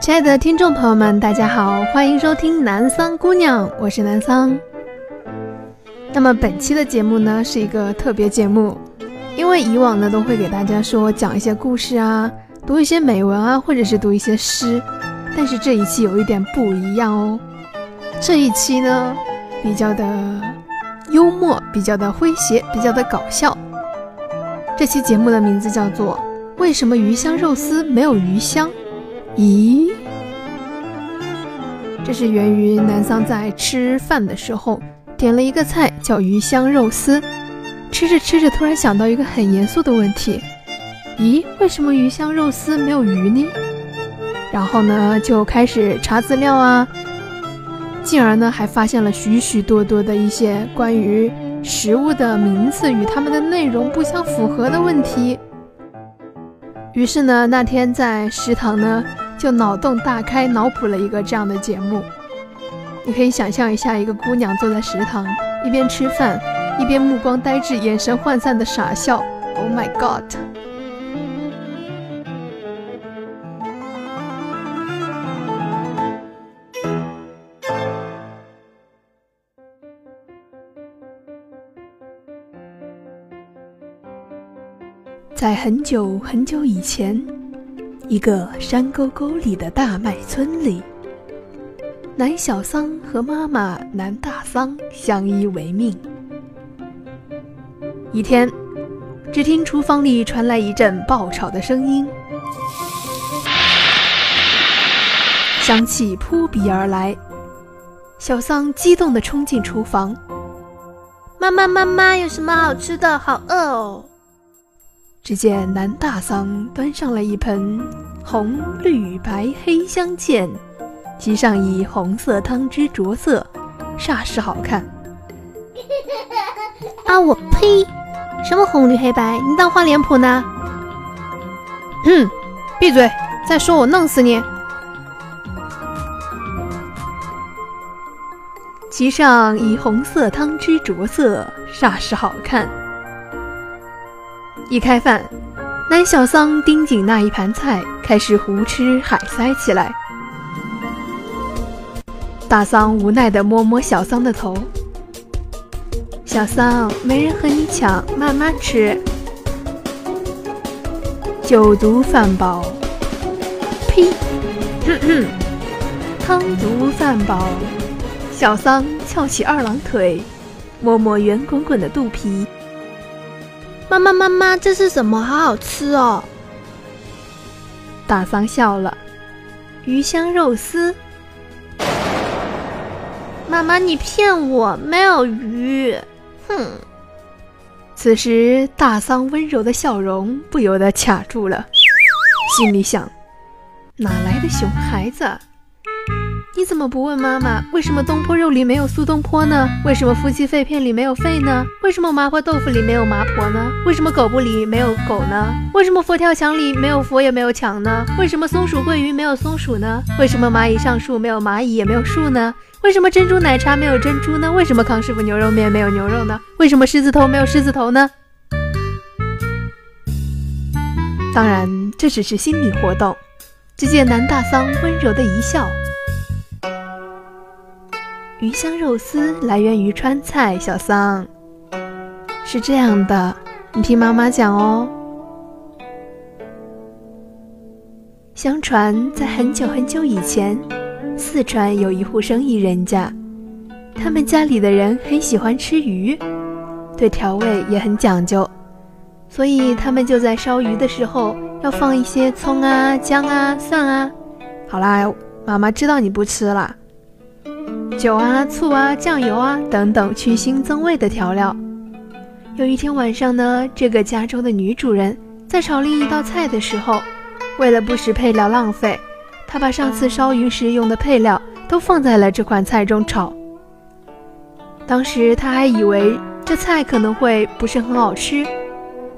亲爱的听众朋友们，大家好，欢迎收听南桑姑娘，我是南桑。那么本期的节目呢是一个特别节目，因为以往呢都会给大家说讲一些故事啊，读一些美文啊，或者是读一些诗，但是这一期有一点不一样哦。这一期呢比较的幽默，比较的诙谐，比较的搞笑。这期节目的名字叫做《为什么鱼香肉丝没有鱼香》？咦，这是源于南桑在吃饭的时候点了一个菜叫鱼香肉丝，吃着吃着突然想到一个很严肃的问题：咦，为什么鱼香肉丝没有鱼呢？然后呢就开始查资料啊，进而呢还发现了许许多多的一些关于食物的名字与它们的内容不相符合的问题。于是呢，那天在食堂呢。就脑洞大开，脑补了一个这样的节目。你可以想象一下，一个姑娘坐在食堂，一边吃饭，一边目光呆滞、眼神涣散的傻笑。Oh my god！在很久很久以前。一个山沟沟里的大麦村里，南小桑和妈妈南大桑相依为命。一天，只听厨房里传来一阵爆炒的声音，香气扑鼻而来。小桑激动地冲进厨房：“妈妈，妈妈，有什么好吃的？好饿哦！”只见南大桑端上了一盆红绿白黑相间，其上以红色汤汁着色，煞是好看。啊，我呸！什么红绿黑白？你当画脸谱呢？嗯，闭嘴！再说我弄死你！其上以红色汤汁着色，煞是好看。一开饭，南小桑盯紧那一盘菜，开始胡吃海塞起来。大桑无奈地摸摸小桑的头：“小桑，没人和你抢，慢慢吃。”酒毒饭饱，呸！哼哼，汤毒饭饱。小桑翘起二郎腿，摸摸圆滚滚的肚皮。妈妈，妈妈，这是什么？好好吃哦！大桑笑了，鱼香肉丝。妈妈，你骗我，没有鱼！哼！此时，大桑温柔的笑容不由得卡住了，心里想：哪来的熊孩子？你怎么不问妈妈？为什么东坡肉里没有苏东坡呢？为什么夫妻肺片里没有肺呢？为什么麻婆豆腐里没有麻婆呢？为什么狗不理没有狗呢？为什么佛跳墙里没有佛也没有墙呢？为什么松鼠桂鱼没有松鼠呢？为什么蚂蚁上树没有蚂蚁也没有树呢？为什么珍珠奶茶没有珍珠呢？为什么康师傅牛肉面没有牛肉呢？为什么狮子头没有狮子头呢？当然，这只是心理活动。只见南大桑温柔的一笑。鱼香肉丝来源于川菜，小桑是这样的，你听妈妈讲哦。相传在很久很久以前，四川有一户生意人家，他们家里的人很喜欢吃鱼，对调味也很讲究，所以他们就在烧鱼的时候要放一些葱啊、姜啊、蒜啊。好啦，妈妈知道你不吃了。酒啊、醋啊、酱油啊等等去腥增味的调料。有一天晚上呢，这个家中的女主人在炒另一道菜的时候，为了不使配料浪费，她把上次烧鱼时用的配料都放在了这款菜中炒。当时她还以为这菜可能会不是很好吃，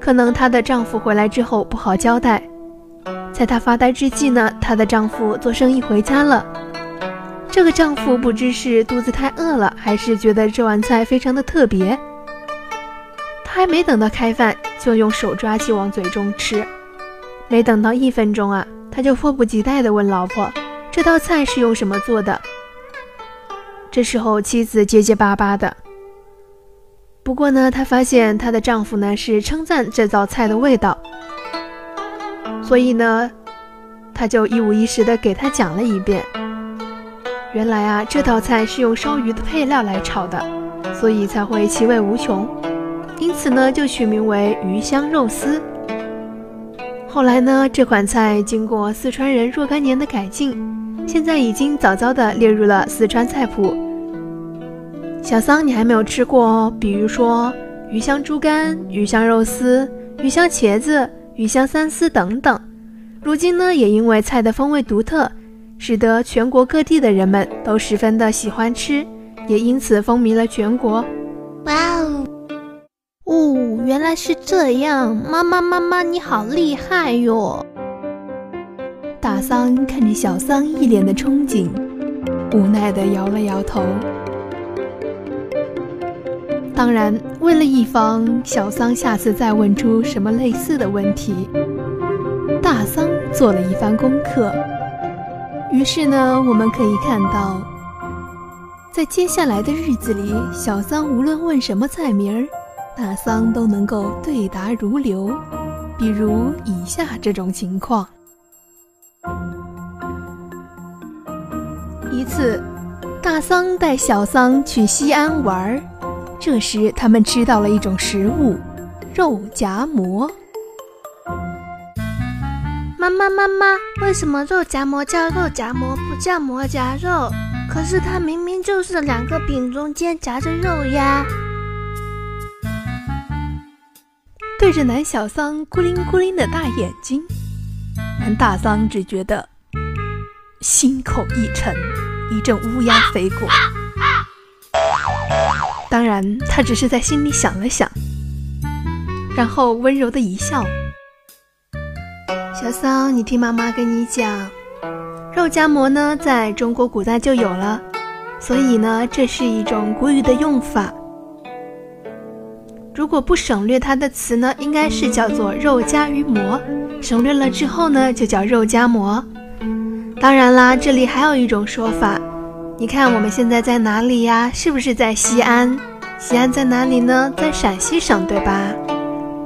可能她的丈夫回来之后不好交代。在她发呆之际呢，她的丈夫做生意回家了。这个丈夫不知是肚子太饿了，还是觉得这碗菜非常的特别，他还没等到开饭，就用手抓起往嘴中吃。没等到一分钟啊，他就迫不及待地问老婆：“这道菜是用什么做的？”这时候妻子结结巴巴的。不过呢，她发现她的丈夫呢是称赞这道菜的味道，所以呢，她就一五一十的给他讲了一遍。原来啊，这道菜是用烧鱼的配料来炒的，所以才会其味无穷。因此呢，就取名为鱼香肉丝。后来呢，这款菜经过四川人若干年的改进，现在已经早早的列入了四川菜谱。小桑，你还没有吃过哦，比如说鱼香猪肝、鱼香肉丝、鱼香茄子、鱼香三丝等等。如今呢，也因为菜的风味独特。使得全国各地的人们都十分的喜欢吃，也因此风靡了全国。哇哦，哦，原来是这样！妈妈，妈妈，你好厉害哟！大桑看着小桑一脸的憧憬，无奈的摇了摇头。当然，为了以防小桑下次再问出什么类似的问题，大桑做了一番功课。于是呢，我们可以看到，在接下来的日子里，小桑无论问什么菜名儿，大桑都能够对答如流。比如以下这种情况：一次，大桑带小桑去西安玩儿，这时他们吃到了一种食物——肉夹馍。妈妈，妈妈，为什么肉夹馍叫肉夹馍，不叫馍夹肉？可是它明明就是两个饼中间夹着肉呀！对着南小桑孤灵孤灵的大眼睛，南大桑只觉得心口一沉，一阵乌鸦飞过。当然，他只是在心里想了想，然后温柔的一笑。小桑，你听妈妈跟你讲，肉夹馍呢，在中国古代就有了，所以呢，这是一种古语的用法。如果不省略它的词呢，应该是叫做肉夹于馍，省略了之后呢，就叫肉夹馍。当然啦，这里还有一种说法，你看我们现在在哪里呀？是不是在西安？西安在哪里呢？在陕西省，对吧？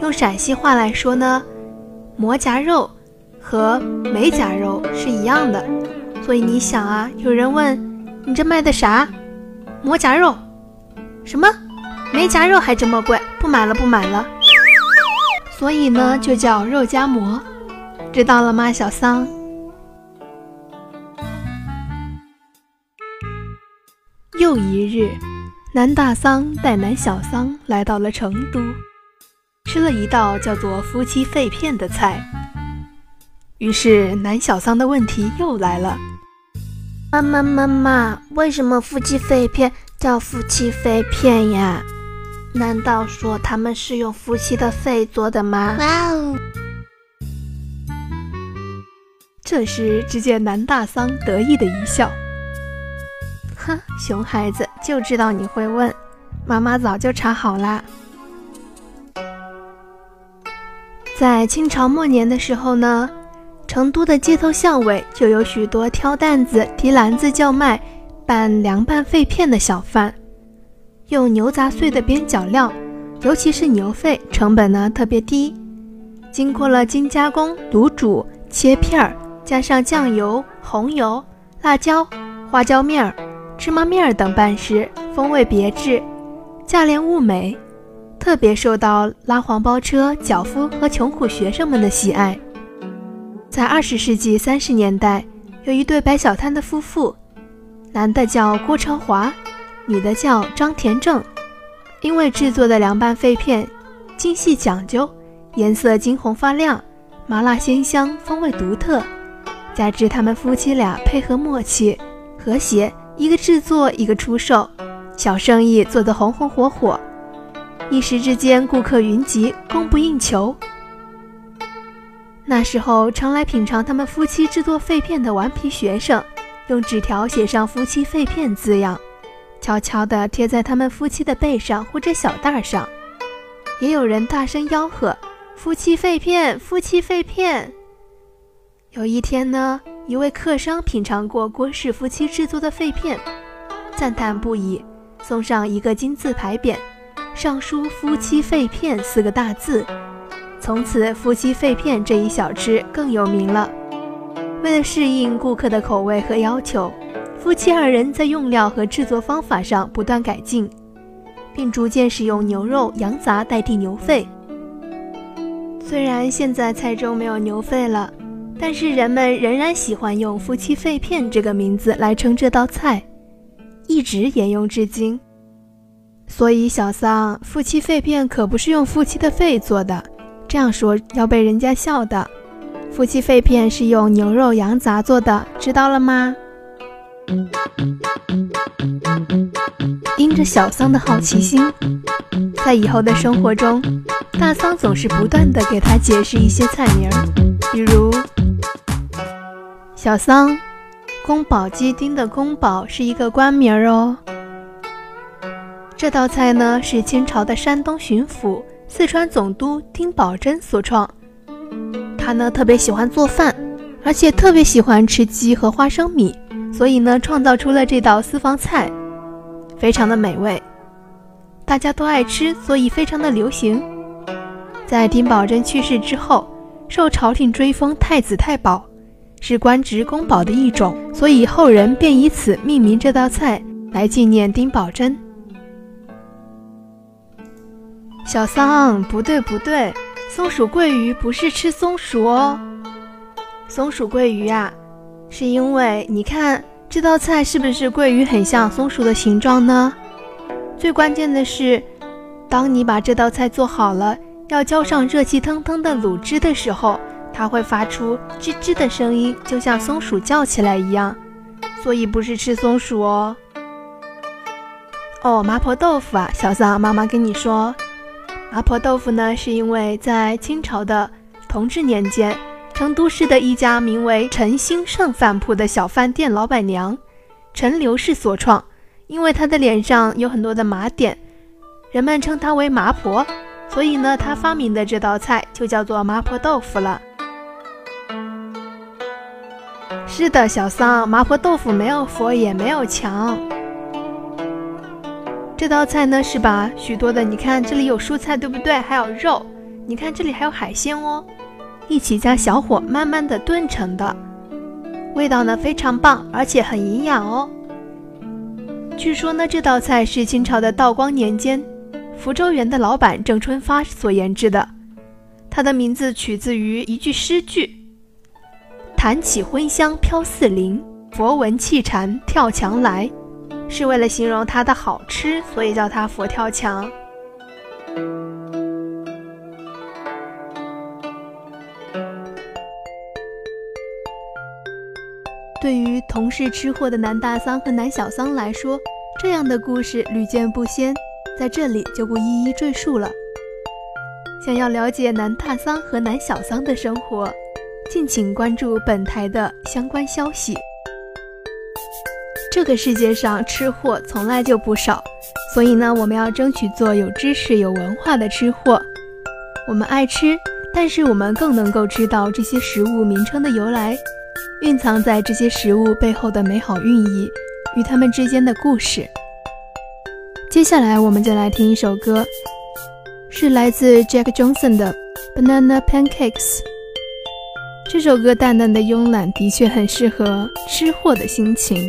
用陕西话来说呢，馍夹肉。和没夹肉是一样的，所以你想啊，有人问你这卖的啥？馍夹肉？什么？没夹肉还这么贵？不买了，不买了。所以呢，就叫肉夹馍，知道了吗，小桑？又一日，南大桑带南小桑来到了成都，吃了一道叫做夫妻肺片的菜。于是南小桑的问题又来了：“妈妈，妈妈，为什么夫妻肺片叫夫妻肺片呀？难道说他们是用夫妻的肺做的吗？”哇哦！这时，只见南大桑得意的一笑：“哼，熊孩子，就知道你会问，妈妈早就查好啦。”在清朝末年的时候呢。成都的街头巷尾就有许多挑担子、提篮子叫卖拌凉拌肺片的小贩，用牛杂碎的边角料，尤其是牛肺，成本呢特别低。经过了精加工、卤煮、切片儿，加上酱油、红油、辣椒、花椒面儿、芝麻面儿等拌食，风味别致，价廉物美，特别受到拉黄包车、脚夫和穷苦学生们的喜爱。在二十世纪三十年代，有一对摆小摊的夫妇，男的叫郭超华，女的叫张田正。因为制作的凉拌肺片精细讲究，颜色金红发亮，麻辣鲜香，风味独特。加之他们夫妻俩配合默契、和谐，一个制作，一个出售，小生意做得红红火火，一时之间顾客云集，供不应求。那时候，常来品尝他们夫妻制作肺片的顽皮学生，用纸条写上“夫妻肺片”字样，悄悄地贴在他们夫妻的背上或者小袋上。也有人大声吆喝：“夫妻肺片，夫妻肺片。”有一天呢，一位客商品尝过郭氏夫妻制作的肺片，赞叹不已，送上一个金字牌匾，上书“夫妻肺片”四个大字。从此，夫妻肺片这一小吃更有名了。为了适应顾客的口味和要求，夫妻二人在用料和制作方法上不断改进，并逐渐使用牛肉、羊杂代替牛肺。虽然现在菜中没有牛肺了。但是人们仍然喜欢用“夫妻肺片”这个名字来称这道菜，一直沿用至今。所以小桑，夫妻肺片可不是用夫妻的肺做的，这样说要被人家笑的。夫妻肺片是用牛肉、羊杂做的，知道了吗？因着小桑的好奇心，在以后的生活中，大桑总是不断的给他解释一些菜名儿，比如。小桑，宫保鸡丁的宫保是一个官名哦。这道菜呢是清朝的山东巡抚、四川总督丁宝桢所创。他呢特别喜欢做饭，而且特别喜欢吃鸡和花生米，所以呢创造出了这道私房菜，非常的美味，大家都爱吃，所以非常的流行。在丁宝桢去世之后，受朝廷追封太子太保。是官职宫保的一种，所以后人便以此命名这道菜来纪念丁宝桢。小桑，不对不对，松鼠桂鱼不是吃松鼠哦。松鼠桂鱼啊，是因为你看这道菜是不是桂鱼很像松鼠的形状呢？最关键的是，当你把这道菜做好了，要浇上热气腾腾的卤汁的时候。它会发出吱吱的声音，就像松鼠叫起来一样，所以不是吃松鼠哦。哦，麻婆豆腐啊，小桑，妈妈跟你说，麻婆豆腐呢，是因为在清朝的同治年间，成都市的一家名为陈兴盛饭铺的小饭店老板娘陈刘氏所创，因为她的脸上有很多的麻点，人们称她为麻婆，所以呢，她发明的这道菜就叫做麻婆豆腐了。是的，小桑，麻婆豆腐没有佛也没有墙。这道菜呢是把许多的，你看这里有蔬菜，对不对？还有肉，你看这里还有海鲜哦，一起加小火慢慢的炖成的，味道呢非常棒，而且很营养哦。据说呢这道菜是清朝的道光年间，福州园的老板郑春发所研制的，它的名字取自于一句诗句。弹起荤香飘四邻，佛闻气禅跳墙来，是为了形容它的好吃，所以叫它佛跳墙。对于同是吃货的南大桑和南小桑来说，这样的故事屡见不鲜，在这里就不一一赘述了。想要了解南大桑和南小桑的生活。敬请关注本台的相关消息。这个世界上吃货从来就不少，所以呢，我们要争取做有知识、有文化的吃货。我们爱吃，但是我们更能够知道这些食物名称的由来，蕴藏在这些食物背后的美好寓意与它们之间的故事。接下来，我们就来听一首歌，是来自 Jack Johnson 的《Banana Pancakes》。这首歌淡淡的慵懒，的确很适合吃货的心情。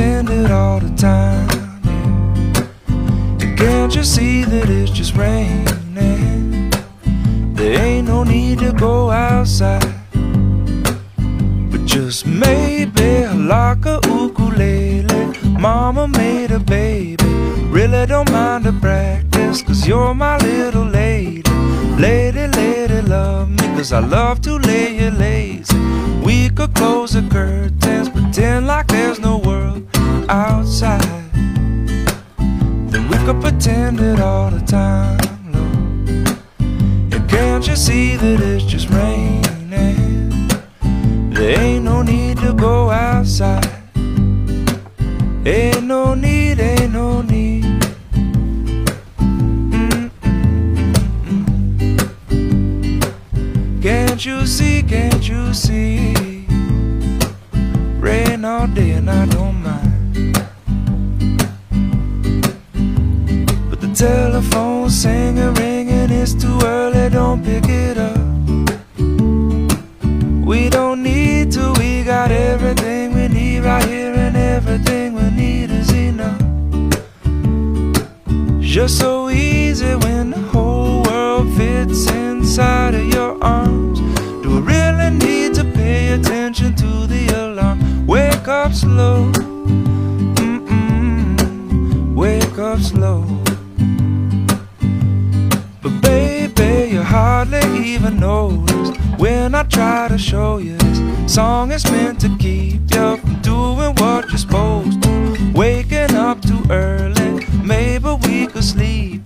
pretend it all the time. Can't you see that it's just raining? There ain't no need to go outside. But just maybe like a ukulele. Mama made a baby. Really don't mind the practice, cause you're my little lady. Lady, lady, love me, cause I love to lay you lazy. We could close the curtains, pretend like outside. Then we could pretend it all the time, Lord. And can't you see that it's just raining? There ain't no need to go outside. Ain't no need, ain't no need. Can't you see, can't you see? Rain all day and I don't Telephone's singing, ringing, it's too early, don't pick it up. We don't need to, we got everything we need right here, and everything we need is enough. Just so even notice when I try to show you this song is meant to keep you from doing what you're supposed to. Waking up too early, maybe we could sleep.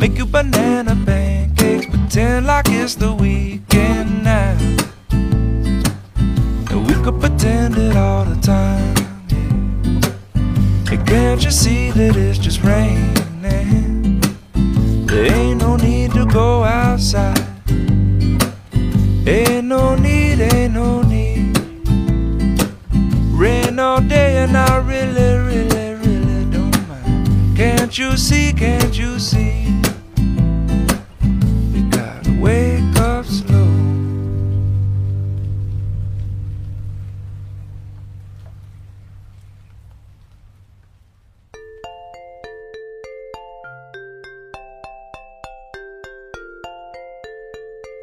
Make you banana pancakes, pretend like it's the weekend now. And we could pretend it all the time. And can't you see that it's just raining? Ain't no need, ain't no need. Rain all day and I really, really, really don't mind. Can't you see, can't you see?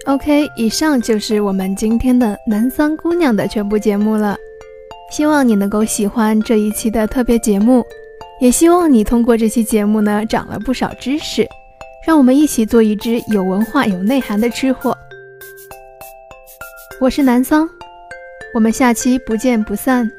OK，以上就是我们今天的南桑姑娘的全部节目了。希望你能够喜欢这一期的特别节目，也希望你通过这期节目呢长了不少知识。让我们一起做一只有文化、有内涵的吃货。我是南桑，我们下期不见不散。